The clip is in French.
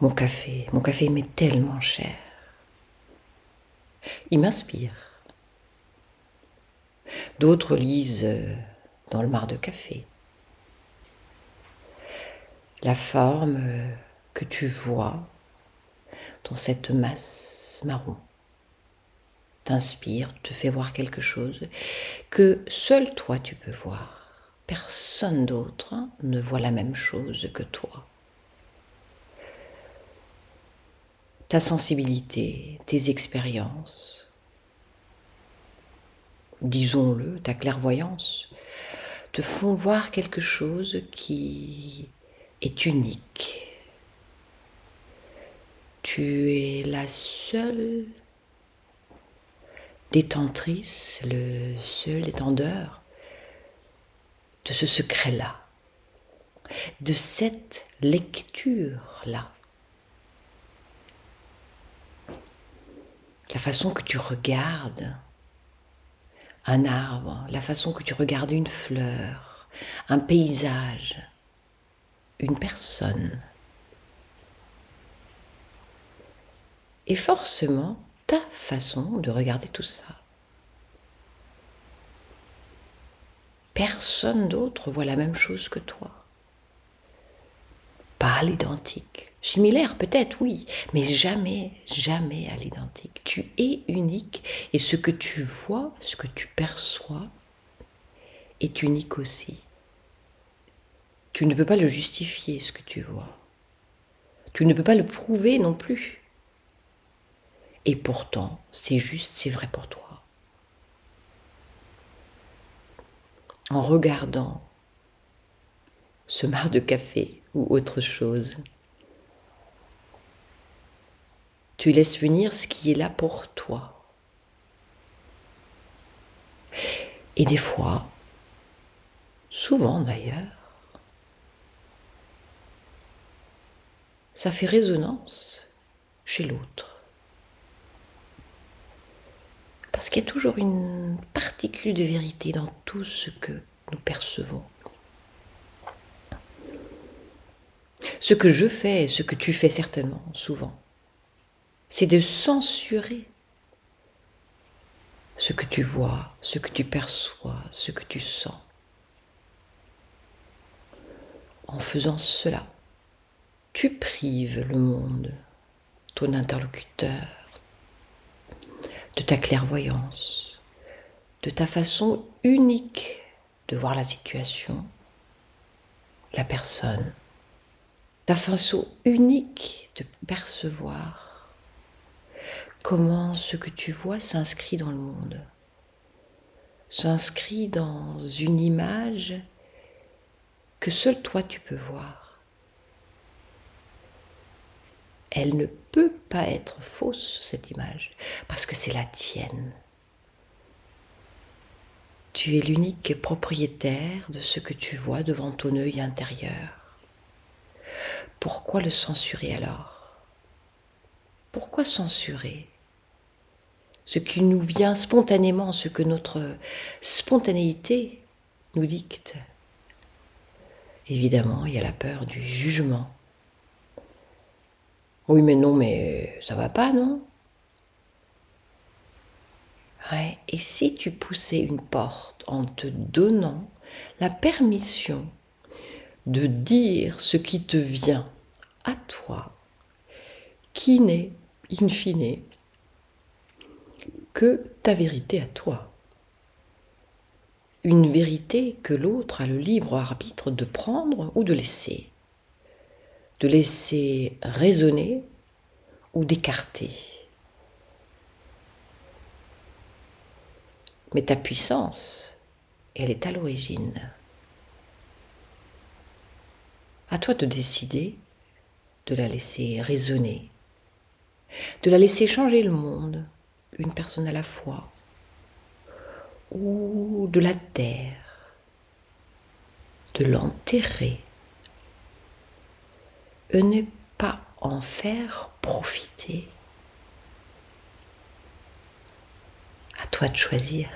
Mon café, mon café m'est tellement cher. Il m'inspire. D'autres lisent euh, dans le mar de café. La forme euh, que tu vois dans cette masse marron t'inspire, te fait voir quelque chose que seul toi tu peux voir. Personne d'autre ne voit la même chose que toi. Ta sensibilité, tes expériences, disons-le, ta clairvoyance, te font voir quelque chose qui est unique. Tu es la seule détentrice, le seul détendeur de ce secret-là, de cette lecture-là. La façon que tu regardes un arbre, la façon que tu regardes une fleur, un paysage, une personne. Et forcément, ta façon de regarder tout ça. Personne d'autre voit la même chose que toi. À l'identique. Similaire peut-être, oui, mais jamais, jamais à l'identique. Tu es unique et ce que tu vois, ce que tu perçois, est unique aussi. Tu ne peux pas le justifier, ce que tu vois. Tu ne peux pas le prouver non plus. Et pourtant, c'est juste, c'est vrai pour toi. En regardant ce mar de café ou autre chose, tu laisses venir ce qui est là pour toi. Et des fois, souvent d'ailleurs, ça fait résonance chez l'autre. Parce qu'il y a toujours une particule de vérité dans tout ce que nous percevons. Ce que je fais, ce que tu fais certainement, souvent, c'est de censurer ce que tu vois, ce que tu perçois, ce que tu sens. En faisant cela, tu prives le monde, ton interlocuteur, de ta clairvoyance, de ta façon unique de voir la situation, la personne, ta façon unique de percevoir comment ce que tu vois s'inscrit dans le monde, s'inscrit dans une image que seul toi tu peux voir elle ne peut pas être fausse, cette image, parce que c'est la tienne. Tu es l'unique propriétaire de ce que tu vois devant ton œil intérieur. Pourquoi le censurer alors? Pourquoi censurer? Ce qui nous vient spontanément, ce que notre spontanéité nous dicte. Évidemment, il y a la peur du jugement. Oui, mais non, mais ça va pas, non? Ouais. Et si tu poussais une porte en te donnant la permission de dire ce qui te vient à toi, qui n'est, in fine, que ta vérité à toi. Une vérité que l'autre a le libre arbitre de prendre ou de laisser de laisser résonner ou d'écarter. Mais ta puissance, elle est à l'origine. À toi de décider de la laisser résonner, de la laisser changer le monde, une personne à la fois, ou de la terre, de l'enterrer ne pas en faire profiter. À toi de choisir.